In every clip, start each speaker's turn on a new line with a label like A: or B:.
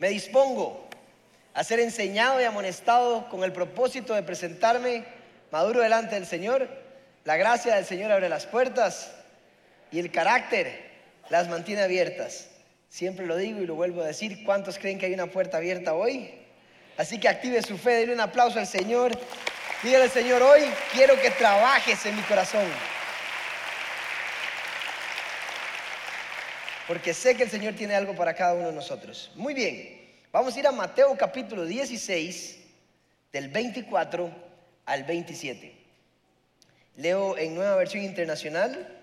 A: Me dispongo a ser enseñado y amonestado con el propósito de presentarme maduro delante del Señor. La gracia del Señor abre las puertas y el carácter las mantiene abiertas. Siempre lo digo y lo vuelvo a decir. ¿Cuántos creen que hay una puerta abierta hoy? Así que active su fe, denle un aplauso al Señor. Dígale al Señor, hoy quiero que trabajes en mi corazón. Porque sé que el Señor tiene algo para cada uno de nosotros. Muy bien, vamos a ir a Mateo capítulo 16, del 24 al 27. Leo en nueva versión internacional,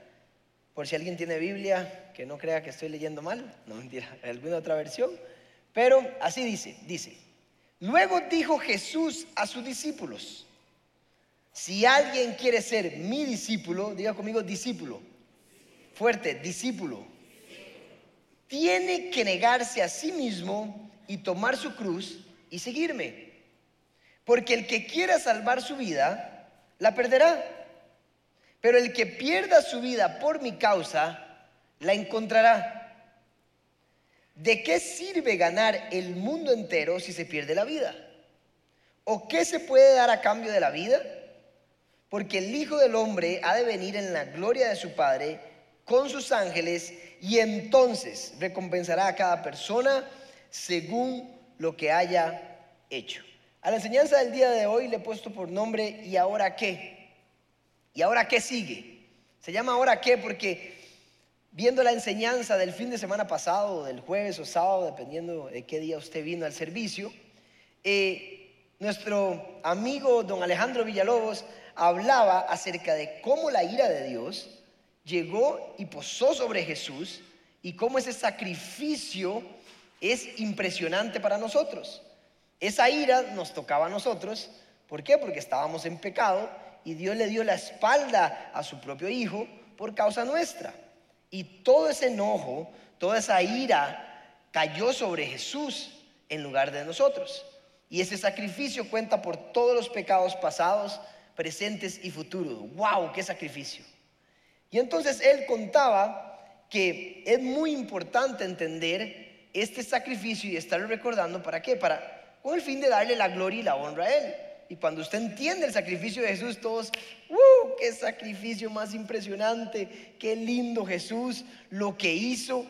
A: por si alguien tiene Biblia, que no crea que estoy leyendo mal, no mentira, alguna otra versión. Pero así dice, dice, luego dijo Jesús a sus discípulos, si alguien quiere ser mi discípulo, diga conmigo discípulo. Fuerte, discípulo. Tiene que negarse a sí mismo y tomar su cruz y seguirme. Porque el que quiera salvar su vida, la perderá. Pero el que pierda su vida por mi causa, la encontrará. ¿De qué sirve ganar el mundo entero si se pierde la vida? ¿O qué se puede dar a cambio de la vida? Porque el Hijo del Hombre ha de venir en la gloria de su Padre con sus ángeles y entonces recompensará a cada persona según lo que haya hecho. A la enseñanza del día de hoy le he puesto por nombre ¿y ahora qué? ¿Y ahora qué sigue? Se llama ahora qué porque viendo la enseñanza del fin de semana pasado, del jueves o sábado, dependiendo de qué día usted vino al servicio, eh, nuestro amigo don Alejandro Villalobos hablaba acerca de cómo la ira de Dios llegó y posó sobre Jesús y cómo ese sacrificio es impresionante para nosotros. Esa ira nos tocaba a nosotros. ¿Por qué? Porque estábamos en pecado y Dios le dio la espalda a su propio Hijo por causa nuestra. Y todo ese enojo, toda esa ira cayó sobre Jesús en lugar de nosotros. Y ese sacrificio cuenta por todos los pecados pasados, presentes y futuros. ¡Wow! ¡Qué sacrificio! Y entonces él contaba que es muy importante entender este sacrificio y estarlo recordando para qué? Para con el fin de darle la gloria y la honra a él. Y cuando usted entiende el sacrificio de Jesús, todos, ¡uh! ¡Qué sacrificio más impresionante! ¡Qué lindo Jesús! Lo que hizo.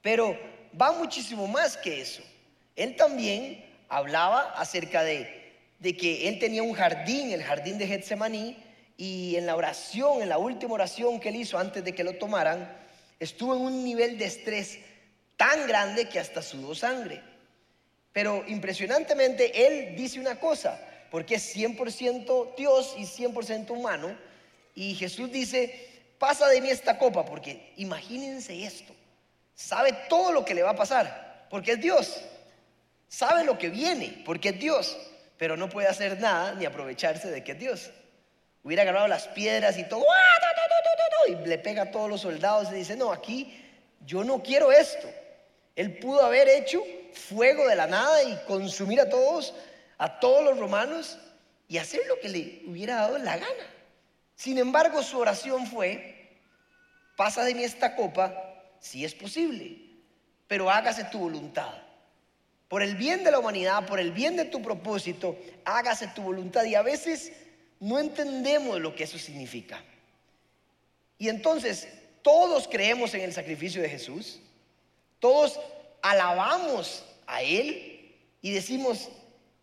A: Pero va muchísimo más que eso. Él también hablaba acerca de de que él tenía un jardín, el jardín de Getsemaní, y en la oración, en la última oración que él hizo antes de que lo tomaran, estuvo en un nivel de estrés tan grande que hasta sudó sangre. Pero impresionantemente él dice una cosa, porque es 100% Dios y 100% humano, y Jesús dice, pasa de mí esta copa, porque imagínense esto, sabe todo lo que le va a pasar, porque es Dios, sabe lo que viene, porque es Dios pero no puede hacer nada ni aprovecharse de que es Dios. Hubiera agarrado las piedras y todo, ¡ah, y le pega a todos los soldados y dice, no, aquí yo no quiero esto. Él pudo haber hecho fuego de la nada y consumir a todos, a todos los romanos y hacer lo que le hubiera dado la gana. Sin embargo, su oración fue, pasa de mí esta copa si es posible, pero hágase tu voluntad por el bien de la humanidad, por el bien de tu propósito, hágase tu voluntad. Y a veces no entendemos lo que eso significa. Y entonces todos creemos en el sacrificio de Jesús, todos alabamos a Él y decimos,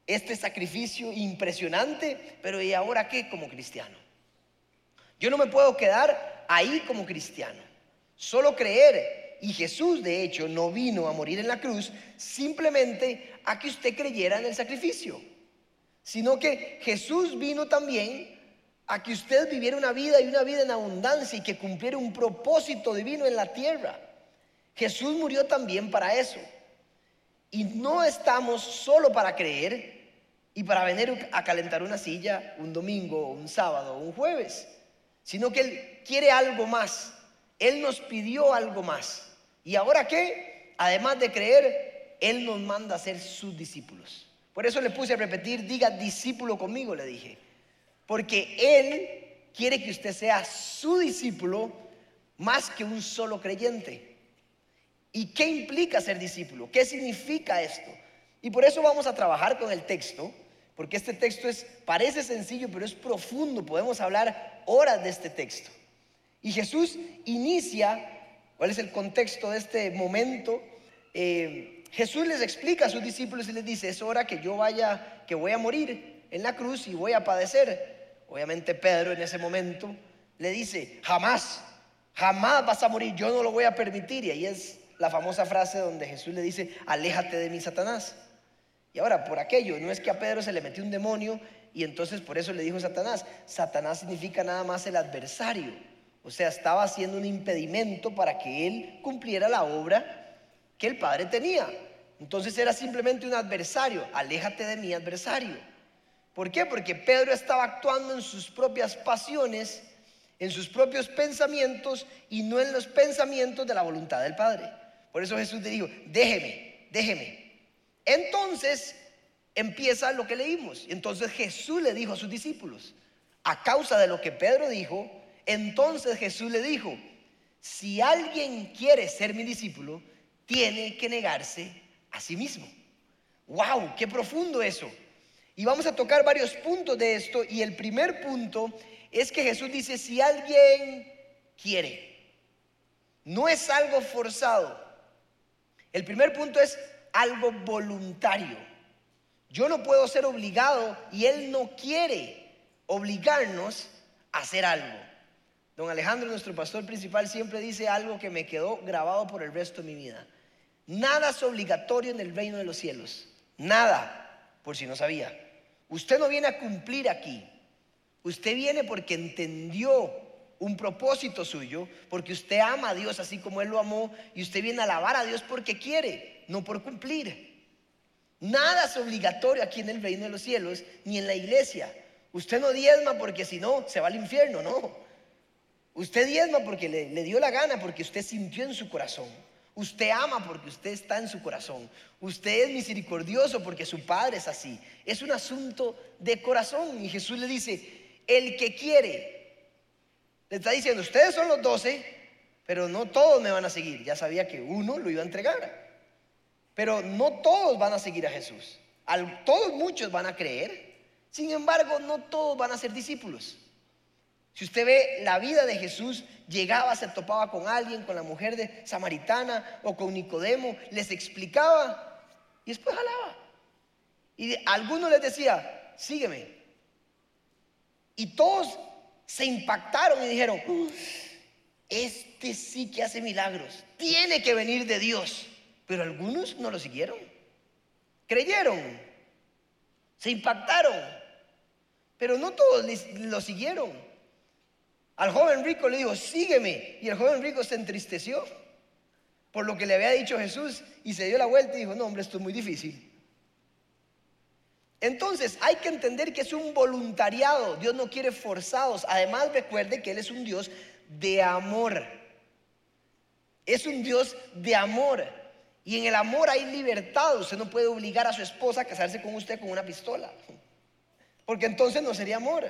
A: este sacrificio impresionante, pero ¿y ahora qué como cristiano? Yo no me puedo quedar ahí como cristiano, solo creer y Jesús de hecho no vino a morir en la cruz simplemente a que usted creyera en el sacrificio, sino que Jesús vino también a que usted viviera una vida y una vida en abundancia y que cumpliera un propósito divino en la tierra. Jesús murió también para eso. Y no estamos solo para creer y para venir a calentar una silla un domingo, un sábado un jueves, sino que Él quiere algo más. Él nos pidió algo más. ¿Y ahora qué? Además de creer, Él nos manda a ser sus discípulos. Por eso le puse a repetir, diga discípulo conmigo, le dije. Porque Él quiere que usted sea su discípulo más que un solo creyente. ¿Y qué implica ser discípulo? ¿Qué significa esto? Y por eso vamos a trabajar con el texto, porque este texto es, parece sencillo, pero es profundo. Podemos hablar horas de este texto. Y Jesús inicia, ¿cuál es el contexto de este momento? Eh, Jesús les explica a sus discípulos y les dice, es hora que yo vaya, que voy a morir en la cruz y voy a padecer. Obviamente Pedro en ese momento le dice, jamás, jamás vas a morir, yo no lo voy a permitir. Y ahí es la famosa frase donde Jesús le dice, aléjate de mí, Satanás. Y ahora, por aquello, no es que a Pedro se le metió un demonio y entonces por eso le dijo Satanás. Satanás significa nada más el adversario. O sea, estaba haciendo un impedimento para que él cumpliera la obra que el Padre tenía. Entonces era simplemente un adversario. Aléjate de mi adversario. ¿Por qué? Porque Pedro estaba actuando en sus propias pasiones, en sus propios pensamientos y no en los pensamientos de la voluntad del Padre. Por eso Jesús le dijo, déjeme, déjeme. Entonces empieza lo que leímos. Entonces Jesús le dijo a sus discípulos, a causa de lo que Pedro dijo, entonces Jesús le dijo, si alguien quiere ser mi discípulo, tiene que negarse a sí mismo. ¡Wow! ¡Qué profundo eso! Y vamos a tocar varios puntos de esto. Y el primer punto es que Jesús dice, si alguien quiere, no es algo forzado. El primer punto es algo voluntario. Yo no puedo ser obligado y Él no quiere obligarnos a hacer algo. Don Alejandro, nuestro pastor principal, siempre dice algo que me quedó grabado por el resto de mi vida. Nada es obligatorio en el reino de los cielos. Nada, por si no sabía. Usted no viene a cumplir aquí. Usted viene porque entendió un propósito suyo, porque usted ama a Dios así como Él lo amó, y usted viene a alabar a Dios porque quiere, no por cumplir. Nada es obligatorio aquí en el reino de los cielos, ni en la iglesia. Usted no diezma porque si no, se va al infierno, no. Usted diezma porque le, le dio la gana, porque usted sintió en su corazón. Usted ama porque usted está en su corazón. Usted es misericordioso porque su padre es así. Es un asunto de corazón. Y Jesús le dice, el que quiere le está diciendo, ustedes son los doce, pero no todos me van a seguir. Ya sabía que uno lo iba a entregar. Pero no todos van a seguir a Jesús. todos muchos van a creer. Sin embargo, no todos van a ser discípulos. Si usted ve la vida de Jesús, llegaba, se topaba con alguien, con la mujer de Samaritana o con Nicodemo, les explicaba y después jalaba. Y algunos les decía, sígueme. Y todos se impactaron y dijeron, este sí que hace milagros, tiene que venir de Dios. Pero algunos no lo siguieron, creyeron, se impactaron, pero no todos lo siguieron. Al joven rico le dijo, sígueme, y el joven rico se entristeció por lo que le había dicho Jesús y se dio la vuelta y dijo, no hombre, esto es muy difícil. Entonces hay que entender que es un voluntariado. Dios no quiere forzados. Además recuerde que Él es un Dios de amor. Es un Dios de amor. Y en el amor hay libertad. Usted no puede obligar a su esposa a casarse con usted con una pistola. Porque entonces no sería amor.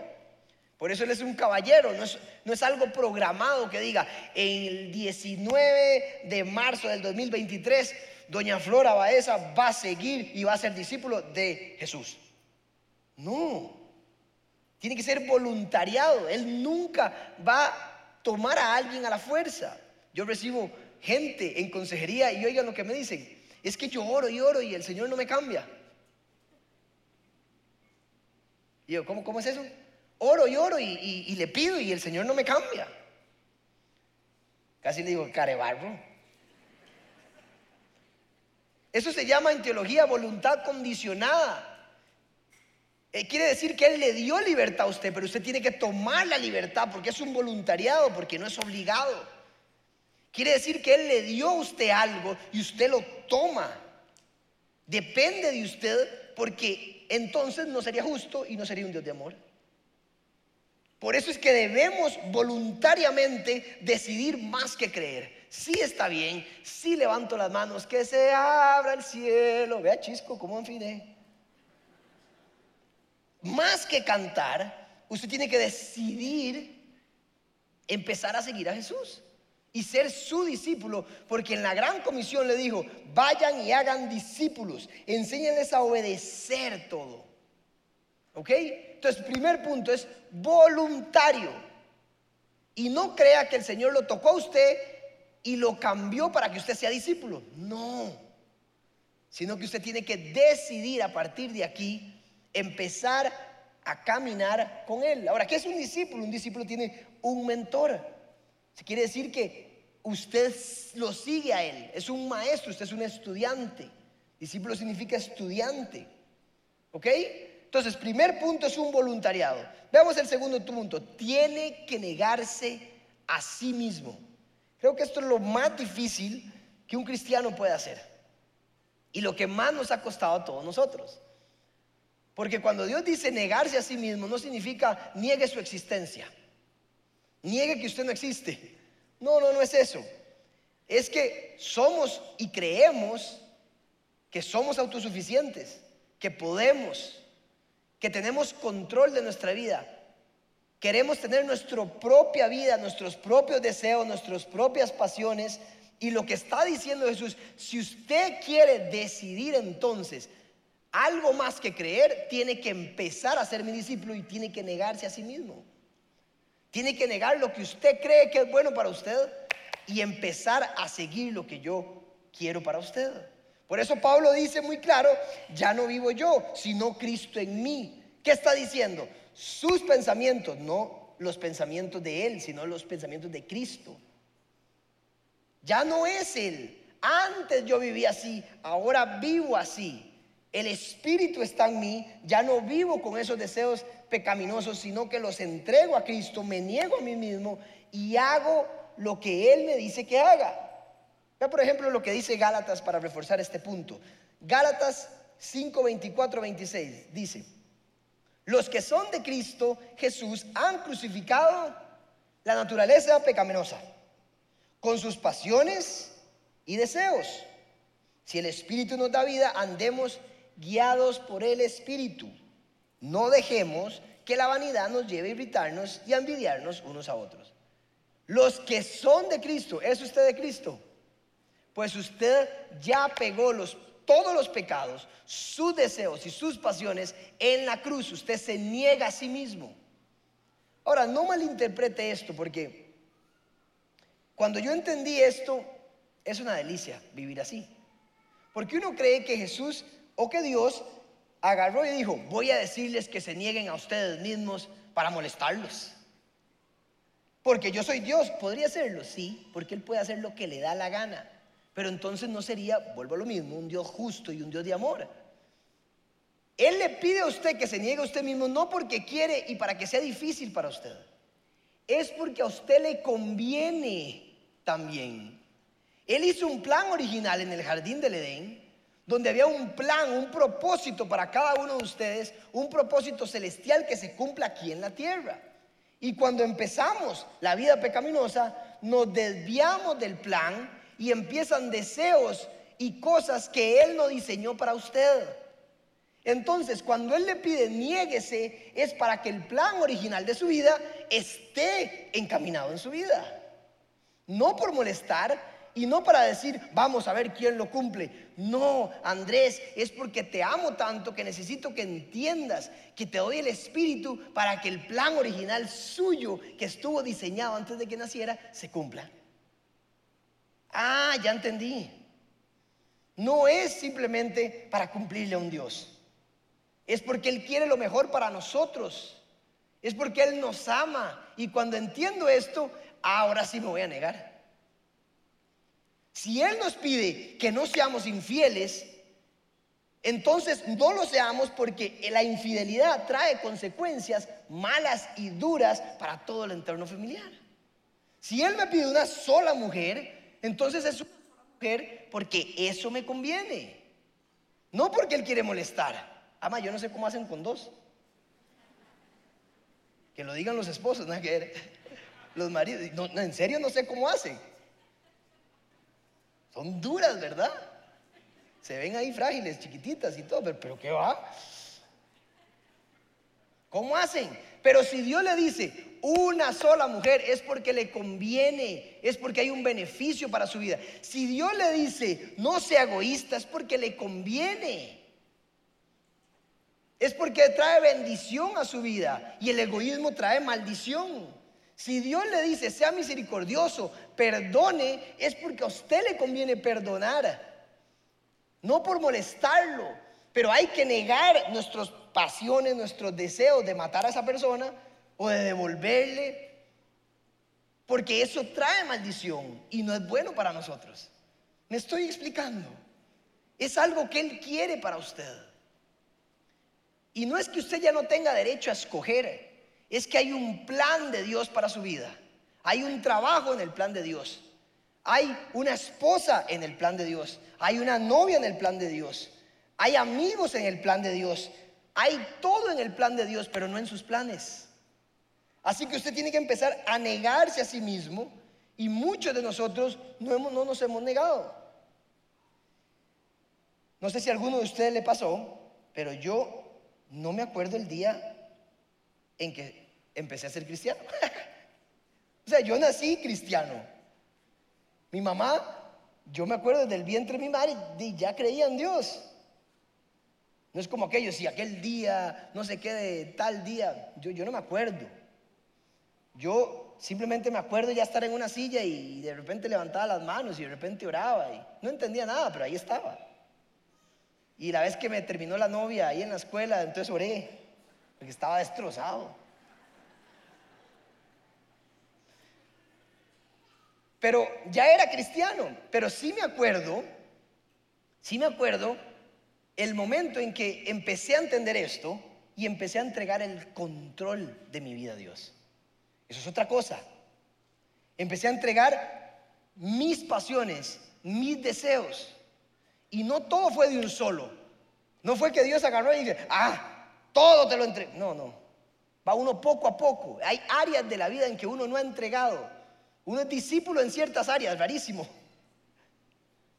A: Por eso Él es un caballero. No es, algo programado que diga, el 19 de marzo del 2023 doña Flora Baeza va a seguir y va a ser discípulo de Jesús. No, tiene que ser voluntariado. Él nunca va a tomar a alguien a la fuerza. Yo recibo gente en consejería y oigan lo que me dicen. Es que yo oro y oro y el Señor no me cambia. Y yo, ¿cómo, cómo es eso? Oro y oro y, le pido y el Señor no me cambia. Casi le digo, carebarro. Eso se llama en teología voluntad condicionada. Eh, quiere decir que Él le dio libertad a usted, pero usted tiene que tomar la libertad porque es un voluntariado, porque no es obligado. Quiere decir que Él le dio a usted algo y usted lo toma. Depende de usted porque entonces no sería justo y no sería un Dios de amor. Por eso es que debemos voluntariamente decidir más que creer sí está bien, sí levanto las manos, que se abra el cielo. Vea, Chisco, cómo afiné. Más que cantar, usted tiene que decidir empezar a seguir a Jesús. y ser su discípulo, porque en la gran comisión le dijo, vayan y hagan discípulos, enséñenles a obedecer todo. ¿Ok? Entonces, primer punto es voluntario. Y no crea que el Señor lo tocó a usted y lo cambió para que usted sea discípulo. No. Sino que usted tiene que decidir a partir de aquí empezar a caminar con Él. Ahora, ¿qué es un discípulo? Un discípulo tiene un mentor. Se quiere decir que usted lo sigue a Él. Es un maestro, usted es un estudiante. Discípulo significa estudiante. ¿Ok? Entonces, primer punto es un voluntariado. Veamos el segundo punto. Tiene que negarse a sí mismo. Creo que esto es lo más difícil que un cristiano puede hacer. Y lo que más nos ha costado a todos nosotros. Porque cuando Dios dice negarse a sí mismo, no significa niegue su existencia. Niegue que usted no existe. No, no, no es eso. Es que somos y creemos que somos autosuficientes, que podemos, que tenemos control de nuestra vida. Queremos tener nuestra propia vida, nuestros propios deseos, nuestras propias pasiones. Y lo que está diciendo Jesús, si usted quiere decidir entonces algo más que creer, tiene que empezar a ser mi discípulo y tiene que negarse a sí mismo. Tiene que negar lo que usted cree que es bueno para usted y empezar a seguir lo que yo quiero para usted. Por eso Pablo dice muy claro, ya no vivo yo, sino Cristo en mí. ¿Qué está diciendo? Sus pensamientos, no los pensamientos de Él, sino los pensamientos de Cristo. Ya no es Él. Antes yo vivía así, ahora vivo así. El Espíritu está en mí, ya no vivo con esos deseos pecaminosos, sino que los entrego a Cristo, me niego a mí mismo y hago lo que Él me dice que haga. Vea por ejemplo lo que dice Gálatas para reforzar este punto. Gálatas 5, 24, 26 dice, los que son de Cristo Jesús han crucificado la naturaleza pecaminosa con sus pasiones y deseos. Si el Espíritu nos da vida, andemos guiados por el Espíritu. No dejemos que la vanidad nos lleve a irritarnos y a envidiarnos unos a otros. Los que son de Cristo, ¿es usted de Cristo? Pues usted ya pegó los, todos los pecados, sus deseos y sus pasiones en la cruz. Usted se niega a sí mismo. Ahora, no malinterprete esto porque cuando yo entendí esto, es una delicia vivir así. Porque uno cree que Jesús o que Dios agarró y dijo, voy a decirles que se nieguen a ustedes mismos para molestarlos. Porque yo soy Dios, podría hacerlo, sí, porque Él puede hacer lo que le da la gana. Pero entonces no sería, vuelvo a lo mismo, un Dios justo y un Dios de amor. Él le pide a usted que se niegue a usted mismo no porque quiere y para que sea difícil para usted. Es porque a usted le conviene también. Él hizo un plan original en el jardín del Edén, donde había un plan, un propósito para cada uno de ustedes, un propósito celestial que se cumpla aquí en la tierra. Y cuando empezamos la vida pecaminosa, nos desviamos del plan y empiezan deseos y cosas que Él no diseñó para usted. Entonces, cuando Él le pide niéguese, es para que el plan original de su vida esté encaminado en su vida. No por molestar y no para decir, vamos a ver quién lo cumple. No, Andrés, es porque te amo tanto que necesito que entiendas que te doy el Espíritu para que el plan original suyo que estuvo diseñado antes de que naciera se cumpla. Ah, ya entendí. No es simplemente para cumplirle a un Dios. Es porque Él quiere lo mejor para nosotros. Es porque Él nos ama. Y cuando entiendo esto, ahora sí me voy a negar. Si Él nos pide que no seamos infieles, entonces no lo seamos porque la infidelidad trae consecuencias malas y duras para todo el entorno familiar. Si Él me pide una sola mujer, entonces es una mujer porque eso me conviene. No porque él quiere molestar. Ama, yo no sé cómo hacen con dos. Que lo digan los esposos, ¿no? que los maridos. En serio no sé cómo hacen. Son duras, ¿verdad? Se ven ahí frágiles, chiquititas y todo, pero, pero ¿qué va? ¿Cómo hacen? Pero si Dios le dice una sola mujer es porque le conviene, es porque hay un beneficio para su vida. Si Dios le dice no sea egoísta es porque le conviene. Es porque trae bendición a su vida y el egoísmo trae maldición. Si Dios le dice sea misericordioso, perdone, es porque a usted le conviene perdonar. No por molestarlo, pero hay que negar nuestras pasiones, nuestros deseos de matar a esa persona o de devolverle, porque eso trae maldición y no es bueno para nosotros. Me estoy explicando. Es algo que Él quiere para usted. Y no es que usted ya no tenga derecho a escoger, es que hay un plan de Dios para su vida. Hay un trabajo en el plan de Dios. Hay una esposa en el plan de Dios. Hay una novia en el plan de Dios. Hay amigos en el plan de Dios. Hay todo en el plan de Dios, pero no en sus planes. Así que usted tiene que empezar a negarse a sí mismo y muchos de nosotros no, no nos hemos negado. No sé si a alguno de ustedes le pasó, pero yo no me acuerdo el día en que empecé a ser cristiano. o sea, yo nací cristiano. Mi mamá, yo me acuerdo del vientre de mi madre y ya creía en Dios. No es como aquello, si aquel día, no sé qué de tal día, yo no me acuerdo. Yo simplemente me acuerdo ya estar en una silla y de repente levantaba las manos y de repente oraba y no entendía nada, pero ahí estaba. Y la vez que me terminó la novia ahí en la escuela, entonces oré, porque estaba destrozado. Pero ya era cristiano, pero sí me acuerdo, sí me acuerdo el momento en que empecé a entender esto y empecé a entregar el control de mi vida a Dios. Eso es otra cosa. Empecé a entregar mis pasiones, mis deseos. Y no todo fue de un solo. No fue que Dios agarró y dice, ah, todo te lo entrego. No, no. Va uno poco a poco. Hay áreas de la vida en que uno no ha entregado. Uno es discípulo en ciertas áreas, rarísimo.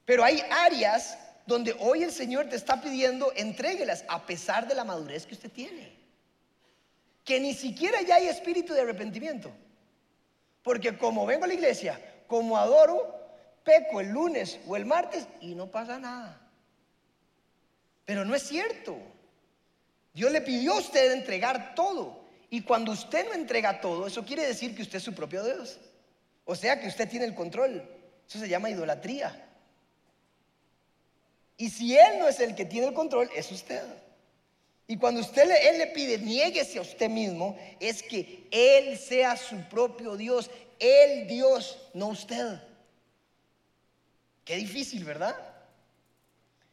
A: Pero hay áreas donde hoy el Señor te está pidiendo, entréguelas a pesar de la madurez que usted tiene. Que ni siquiera ya hay espíritu de arrepentimiento. Porque como vengo a la iglesia, como adoro, peco el lunes o el martes y no pasa nada. Pero no es cierto. Dios le pidió a usted entregar todo. Y cuando usted no entrega todo, eso quiere decir que usted es su propio Dios. O sea que usted tiene el control. Eso se llama idolatría. Y si Él no es el que tiene el control, es usted. Y cuando usted le, Él le pide, niéguese a usted mismo, es que Él sea su propio Dios. Él Dios, no usted. Qué difícil, ¿verdad?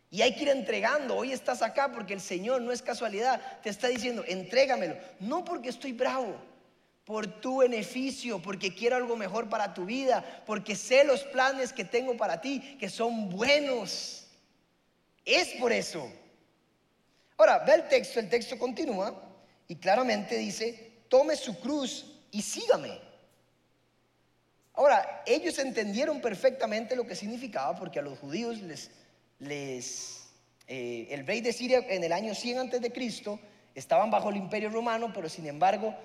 A: Y hay que ir entregando. Hoy estás acá porque el Señor no es casualidad. Te está diciendo, entrégamelo. No porque estoy bravo, por tu beneficio, porque quiero algo mejor para tu vida, porque sé los planes que tengo para ti, que son buenos. Es por eso. Ahora, ve el texto, el texto continúa y claramente dice, tome su cruz y sígame. Ahora, ellos entendieron perfectamente lo que significaba porque a los judíos les, les eh, el rey de Siria en el año 100 antes de Cristo estaban bajo el imperio romano, pero sin embargo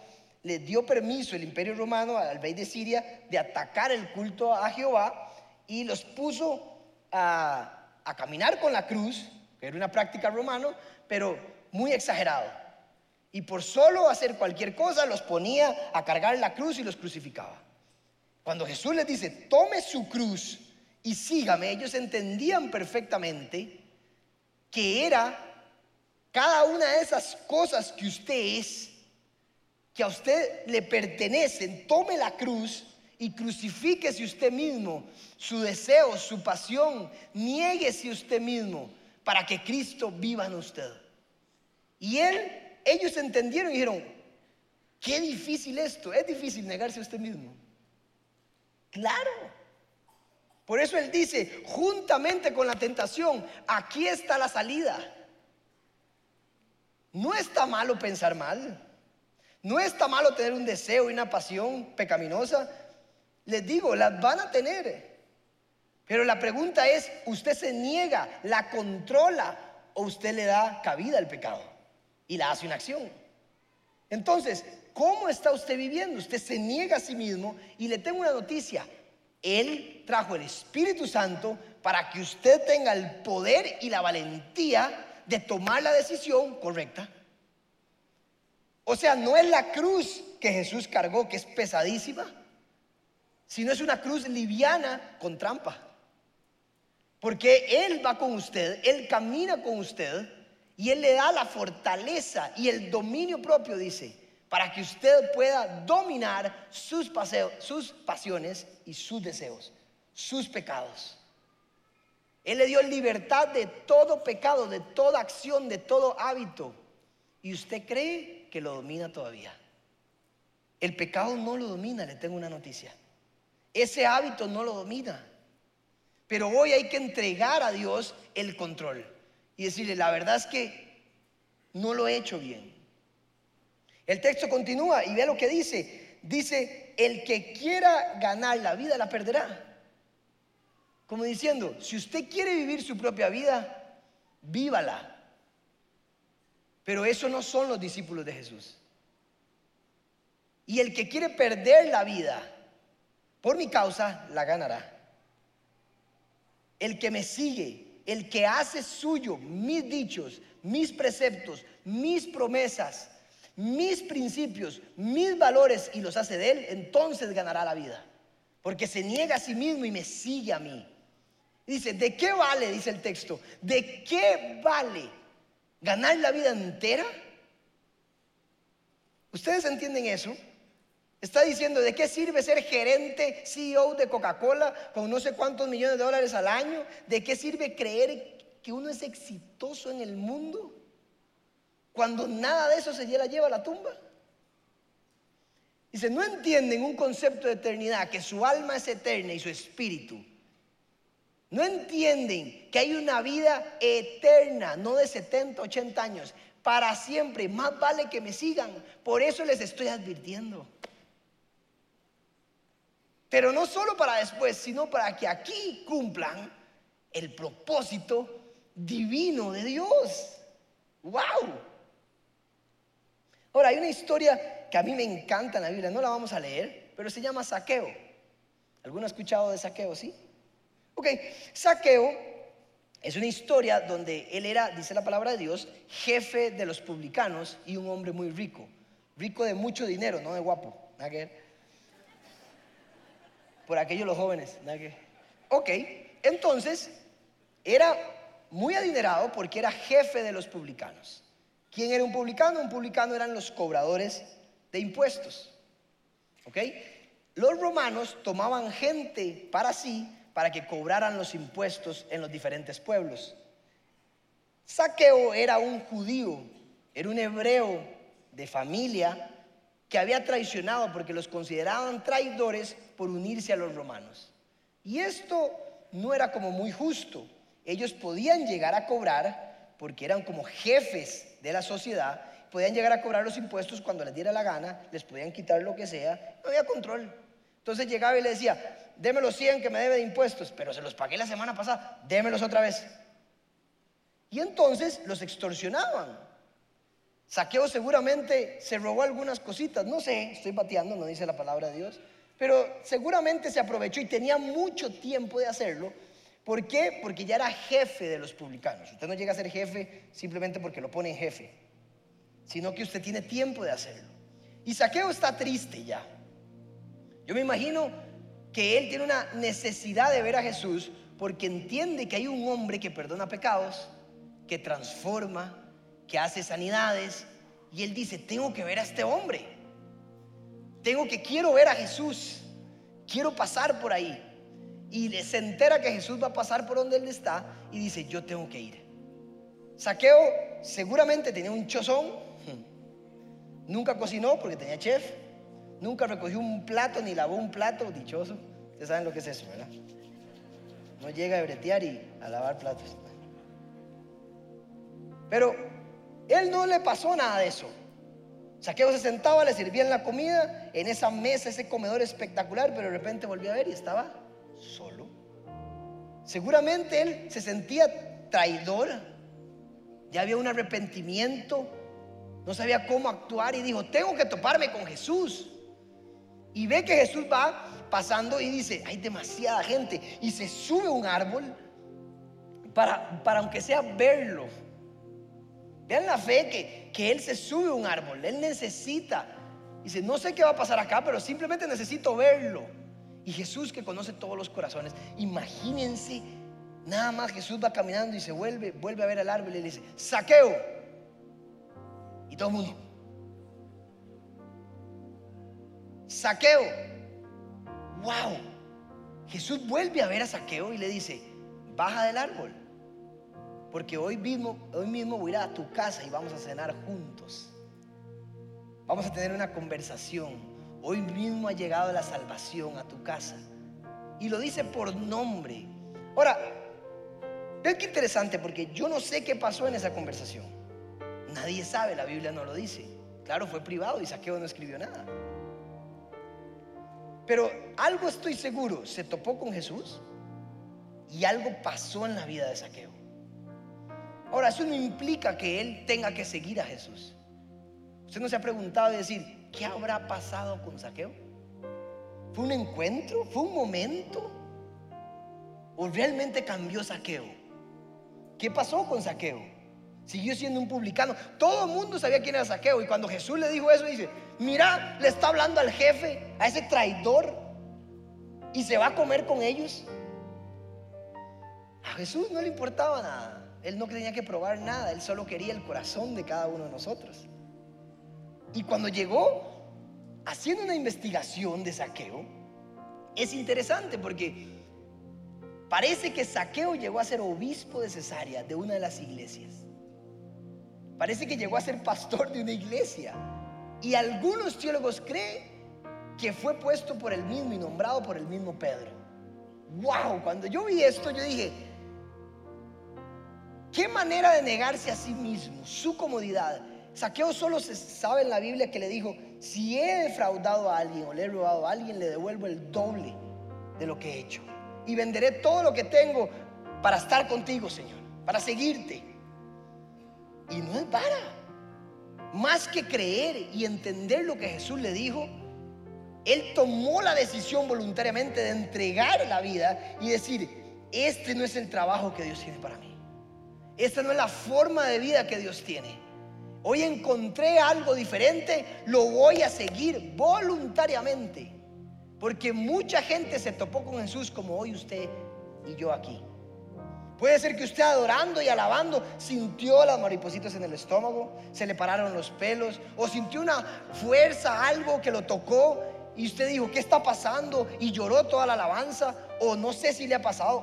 A: les dio permiso el imperio romano al rey de Siria de atacar el culto a Jehová y los puso a a caminar con la cruz, que era una práctica romano, pero muy exagerado. Y por solo hacer cualquier cosa los ponía a cargar la cruz y los crucificaba. Cuando Jesús les dice, tome su cruz y sígame, ellos entendían perfectamente que era cada una de esas cosas que usted es, que a usted le pertenecen, tome la cruz y crucifíquese usted mismo, su deseo, su pasión, niéguese usted mismo para que Cristo viva en usted. Y él, ellos entendieron y dijeron, qué difícil esto, es difícil negarse a usted mismo. Claro. Por eso él dice, juntamente con la tentación, aquí está la salida. No está malo pensar mal. No está malo tener un deseo y una pasión pecaminosa. Les digo, las van a tener. Pero la pregunta es, ¿usted se niega, la controla o usted le da cabida al pecado y la hace una acción? Entonces, ¿cómo está usted viviendo? Usted se niega a sí mismo y le tengo una noticia. Él trajo el Espíritu Santo para que usted tenga el poder y la valentía de tomar la decisión correcta. O sea, no es la cruz que Jesús cargó, que es pesadísima, sino es una cruz liviana con trampa. Porque Él va con usted, Él camina con usted y Él le da la fortaleza y el dominio propio, dice, para que usted pueda dominar sus, pasiones y sus deseos, sus pecados. Él le dio libertad de todo pecado, de toda acción, de todo hábito. Y usted cree que lo domina todavía. El pecado no lo domina, le tengo una noticia. Ese hábito no lo domina. Pero hoy hay que entregar a Dios el control y decirle, la verdad es que no lo he hecho bien. El texto continúa y ve lo que dice. Dice, el que quiera ganar la vida la perderá. Como diciendo, si usted quiere vivir su propia vida, vívala. Pero eso no son los discípulos de Jesús. Y el que quiere perder la vida por mi causa, la ganará. El que me sigue, el que hace suyo mis dichos, mis preceptos, mis promesas, mis principios, mis valores y los hace de él, entonces ganará la vida. Porque se niega a sí mismo y me sigue a mí. Dice, ¿de qué vale, dice el texto? ¿De qué vale ganar la vida entera? ¿Ustedes entienden eso? Está diciendo, ¿de qué sirve ser gerente, CEO de Coca-Cola con no sé cuántos millones de dólares al año? ¿De qué sirve creer que uno es exitoso en el mundo cuando nada de eso se la lleva a la tumba? Dice, no entienden un concepto de eternidad, que su alma es eterna y su espíritu no entienden que hay una vida eterna, no de 70, 80 años, para siempre. Más vale que me sigan. Por eso les estoy advirtiendo. Pero no solo para después, sino para que aquí cumplan el propósito divino de Dios. ¡Wow! Ahora, hay una historia que a mí me encanta en la Biblia, no la vamos a leer, pero se llama Saqueo. ¿Alguno ha escuchado de Saqueo, sí? Ok, Saqueo es una historia donde él era, dice la palabra de Dios, jefe de los publicanos y un hombre muy rico. Rico de mucho dinero, no de guapo. Por aquellos los jóvenes. Ok, entonces era muy adinerado porque era jefe de los publicanos. ¿Quién era un publicano? Un publicano eran los cobradores de impuestos. ¿Ok? Los romanos tomaban gente para sí para que cobraran los impuestos en los diferentes pueblos. Saqueo era un judío, era un hebreo de familia que había traicionado porque los consideraban traidores por unirse a los romanos. Y esto no era como muy justo. Ellos podían llegar a cobrar porque eran como jefes de la sociedad, podían llegar a cobrar los impuestos cuando les diera la gana, les podían quitar lo que sea, no había control. Entonces llegaba y le decía, déme los 100 que me debe de impuestos, pero se los pagué la semana pasada, démelos otra vez. Y entonces los extorsionaban. Saqueo seguramente se robó algunas cositas, no sé, estoy bateando, no dice la palabra de Dios, pero seguramente se aprovechó y tenía mucho tiempo de hacerlo. ¿Por qué? Porque ya era jefe de los publicanos. Usted no llega a ser jefe simplemente porque lo pone en jefe, sino que usted tiene tiempo de hacerlo. Y Saqueo está triste ya. Yo me imagino que él tiene una necesidad de ver a Jesús porque entiende que hay un hombre que perdona pecados, que transforma, que hace sanidades. Y él dice, tengo que ver a este hombre. Tengo que, quiero ver a Jesús. Quiero pasar por ahí. Y se entera que Jesús va a pasar por donde él está y dice, yo tengo que ir. Saqueo seguramente tenía un chozón. Nunca cocinó porque tenía chef. Nunca recogió un plato ni lavó un plato, dichoso. Ustedes saben lo que es eso, ¿verdad? No llega a bretear y a lavar platos. Pero él no le pasó nada de eso. Saqueo se sentaba, le servían la comida en esa mesa, ese comedor espectacular, pero de repente volvió a ver y estaba solo. Seguramente él se sentía traidor, ya había un arrepentimiento No sabía cómo actuar y dijo, tengo que toparme con Jesús. Y ve que Jesús va pasando y dice, hay demasiada gente. Y se sube a un árbol para, para aunque sea verlo. Vean la fe que, que Él se sube a un árbol. Él necesita. Dice, no sé qué va a pasar acá, pero simplemente necesito verlo. Y Jesús que conoce todos los corazones. Imagínense, nada más Jesús va caminando y se vuelve, vuelve a ver al árbol y le dice, saqueo. Y todo el mundo. Saqueo. Wow. Jesús vuelve a ver a Saqueo y le dice, baja del árbol. Porque hoy mismo, hoy mismo voy a ir a tu casa y vamos a cenar juntos. Vamos a tener una conversación. Hoy mismo ha llegado la salvación a tu casa. Y lo dice por nombre. Ahora, vean qué interesante porque yo no sé qué pasó en esa conversación. Nadie sabe, la Biblia no lo dice. Claro, fue privado y Saqueo no escribió nada. Pero algo estoy seguro, se topó con Jesús y algo pasó en la vida de Saqueo. Ahora, eso no implica que él tenga que seguir a Jesús. Usted no se ha preguntado y decir, ¿qué habrá pasado con Saqueo? ¿Fue un encuentro? ¿Fue un momento? ¿O realmente cambió Saqueo? ¿Qué pasó con Saqueo? Siguió siendo un publicano. Todo el mundo sabía quién era Saqueo. Y cuando Jesús le dijo eso, dice, mira, le está hablando al jefe, a ese traidor, y se va a comer con ellos. A Jesús no le importaba nada. Él no tenía que probar nada. Él solo quería el corazón de cada uno de nosotros. Y cuando llegó haciendo una investigación de saqueo, es interesante porque parece que Saqueo llegó a ser obispo de Cesarea, de una de las iglesias. Parece que llegó a ser pastor de una iglesia. Y algunos teólogos creen que fue puesto por el mismo y nombrado por el mismo Pedro. ¡Wow! Cuando yo vi esto, yo dije, ¿qué manera de negarse a sí mismo, su comodidad? Saqueo solo se sabe en la Biblia que le dijo, si he defraudado a alguien o le he robado a alguien, le devuelvo el doble de lo que he hecho. Y venderé todo lo que tengo para estar contigo, Señor, para seguirte. Y no es para. Más que creer y entender lo que Jesús le dijo, él tomó la decisión voluntariamente de entregar la vida y decir, este no es el trabajo que Dios tiene para mí. Esta no es la forma de vida que Dios tiene. Hoy encontré algo diferente, lo voy a seguir voluntariamente. Porque mucha gente se topó con Jesús como hoy usted y yo aquí. Puede ser que usted adorando y alabando sintió las maripositas en el estómago, se le pararon los pelos, o sintió una fuerza, algo que lo tocó y usted dijo, ¿qué está pasando? Y lloró toda la alabanza, o no sé si le ha pasado.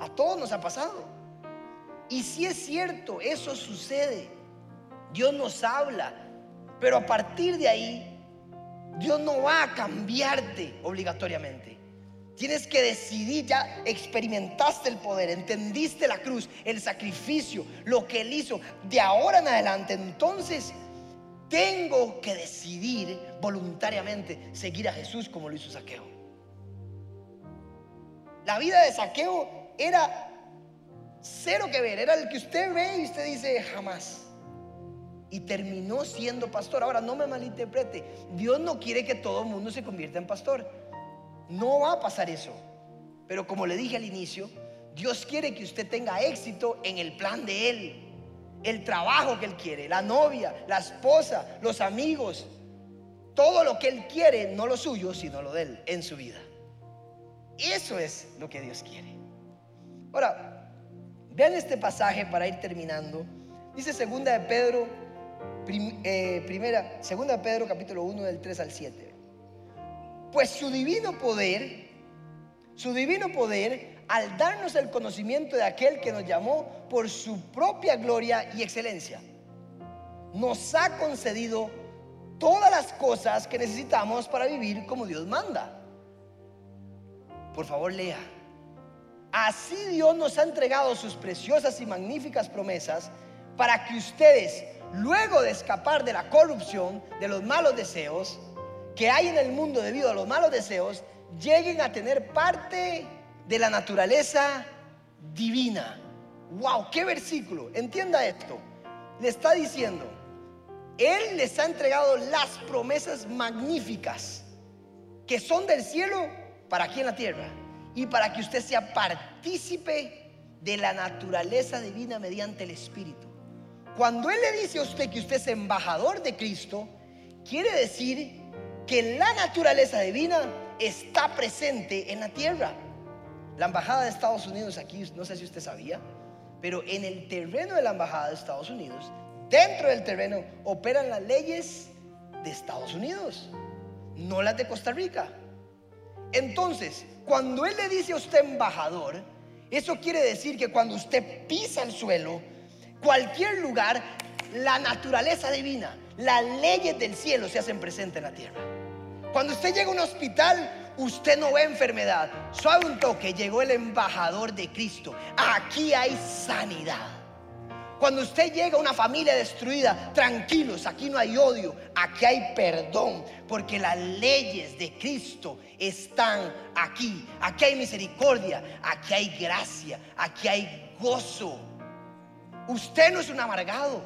A: A todos nos ha pasado. Y si es cierto, eso sucede. Dios nos habla, pero a partir de ahí, Dios no va a cambiarte obligatoriamente. Tienes que decidir, ya experimentaste el poder, entendiste la cruz, el sacrificio, lo que Él hizo. De ahora en adelante, entonces, tengo que decidir voluntariamente seguir a Jesús como lo hizo Saqueo. La vida de Saqueo era cero que ver, era el que usted ve y usted dice jamás. Y terminó siendo pastor. Ahora, no me malinterprete, Dios no quiere que todo el mundo se convierta en pastor. No va a pasar eso. Pero como le dije al inicio, Dios quiere que usted tenga éxito en el plan de Él. El trabajo que Él quiere, la novia, la esposa, los amigos. Todo lo que Él quiere, no lo suyo, sino lo de Él en su vida. Eso es lo que Dios quiere. Ahora, vean este pasaje para ir terminando. Dice segunda de Pedro, eh, primera, segunda de Pedro capítulo 1 del 3 al 7. Pues su divino poder, su divino poder, al darnos el conocimiento de aquel que nos llamó por su propia gloria y excelencia, nos ha concedido todas las cosas que necesitamos para vivir como Dios manda. Por favor, lea. Así Dios nos ha entregado sus preciosas y magníficas promesas para que ustedes, luego de escapar de la corrupción, de los malos deseos, que hay en el mundo debido a los malos deseos lleguen a tener parte de la naturaleza divina. ¡Wow! ¡Qué versículo! Entienda esto. Le está diciendo, Él les ha entregado las promesas magníficas que son del cielo para aquí en la tierra y para que usted sea partícipe de la naturaleza divina mediante el Espíritu. Cuando Él le dice a usted que usted es embajador de Cristo, quiere decir que la naturaleza divina está presente en la tierra. La embajada de Estados Unidos aquí, no sé si usted sabía, pero en el terreno de la embajada de Estados Unidos, dentro del terreno, operan las leyes de Estados Unidos, no las de Costa Rica. Entonces, cuando Él le dice a usted embajador, eso quiere decir que cuando usted pisa el suelo, cualquier lugar, la naturaleza divina, las leyes del cielo se hacen presentes en la tierra. Cuando usted llega a un hospital, usted no ve enfermedad. Suave un toque, llegó el embajador de Cristo. Aquí hay sanidad. Cuando usted llega a una familia destruida, tranquilos, aquí no hay odio, aquí hay perdón, porque las leyes de Cristo están aquí. Aquí hay misericordia, aquí hay gracia, aquí hay gozo. Usted no es un amargado.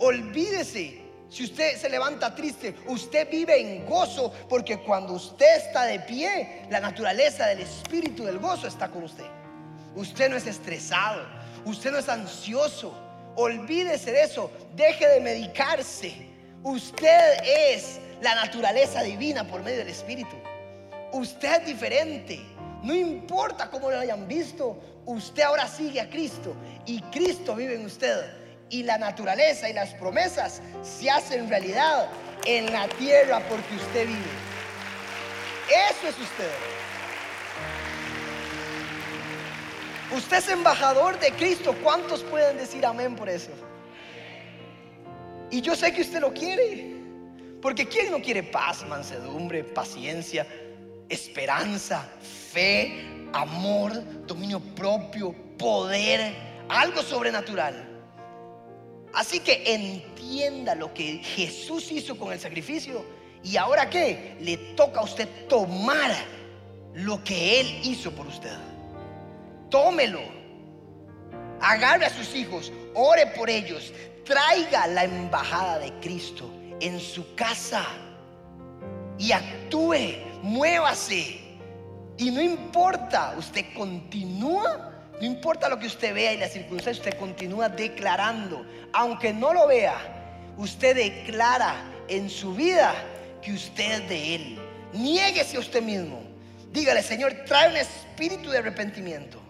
A: Olvídese. Si usted se levanta triste, usted vive en gozo, porque cuando usted está de pie, la naturaleza del espíritu del gozo está con usted. Usted no es estresado, usted no es ansioso. Olvídese de eso, deje de medicarse. Usted es la naturaleza divina por medio del Espíritu. Usted es diferente. No importa cómo lo hayan visto, usted ahora sigue a Cristo y Cristo vive en usted. Y la naturaleza y las promesas se hacen realidad en la tierra porque usted vive. Eso es usted. Usted es embajador de Cristo. ¿Cuántos pueden decir amén por eso? Y yo sé que usted lo quiere. Porque ¿quién no quiere paz, mansedumbre, paciencia, esperanza, fe, amor, dominio propio, poder, algo sobrenatural? Así que entienda lo que Jesús hizo con el sacrificio. Y ahora qué? Le toca a usted tomar lo que Él hizo por usted tómelo. Agarre a sus hijos, ore por ellos, traiga la embajada de Cristo en su casa y actúe, muévase. Y no importa, usted continúa, no importa lo que usted vea y la circunstancia, usted continúa declarando, aunque no lo vea, usted declara en su vida que usted es de Él. Niéguese a usted mismo. Dígale, Señor, trae un espíritu de arrepentimiento.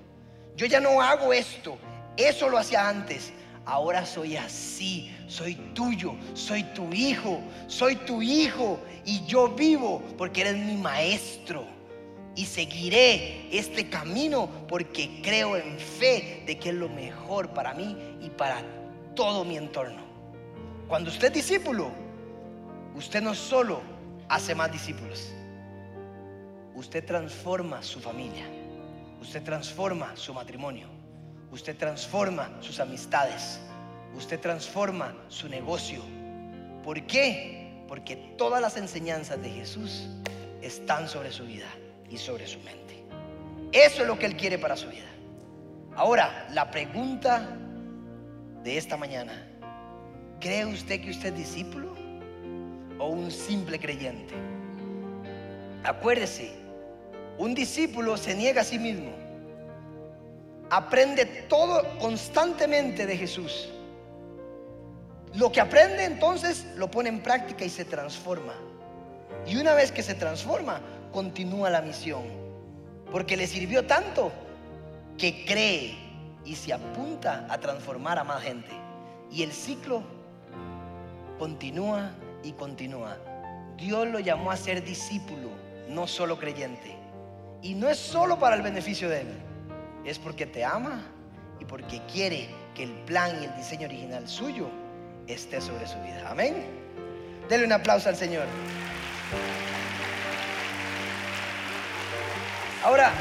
A: Yo ya no hago esto. Eso lo hacía antes. Ahora soy así. Soy tuyo. Soy tu hijo. Soy tu hijo. Y yo vivo porque eres mi maestro. Y seguiré este camino porque creo en fe de que es lo mejor para mí y para todo mi entorno. Cuando usted es discípulo, usted no solo hace más discípulos, usted transforma su familia. Usted transforma su matrimonio. Usted transforma sus amistades. Usted transforma su negocio. ¿Por qué? Porque todas las enseñanzas de Jesús están sobre su vida y sobre su mente. Eso es lo que Él quiere para su vida. Ahora, la pregunta de esta mañana. ¿Cree usted que usted es discípulo o un simple creyente? Acuérdese, un discípulo se niega a sí mismo. Aprende todo constantemente de Jesús. Lo que aprende entonces lo pone en práctica y se transforma. Y una vez que se transforma, continúa la misión. Porque le sirvió tanto que cree y se apunta a transformar a más gente. Y el ciclo continúa y continúa. Dios lo llamó a ser discípulo, no solo creyente. Y no es solo para el beneficio de Él, es porque te ama y porque quiere que el plan y el diseño original suyo esté sobre su vida. Amén. Dele un aplauso al Señor. Ahora,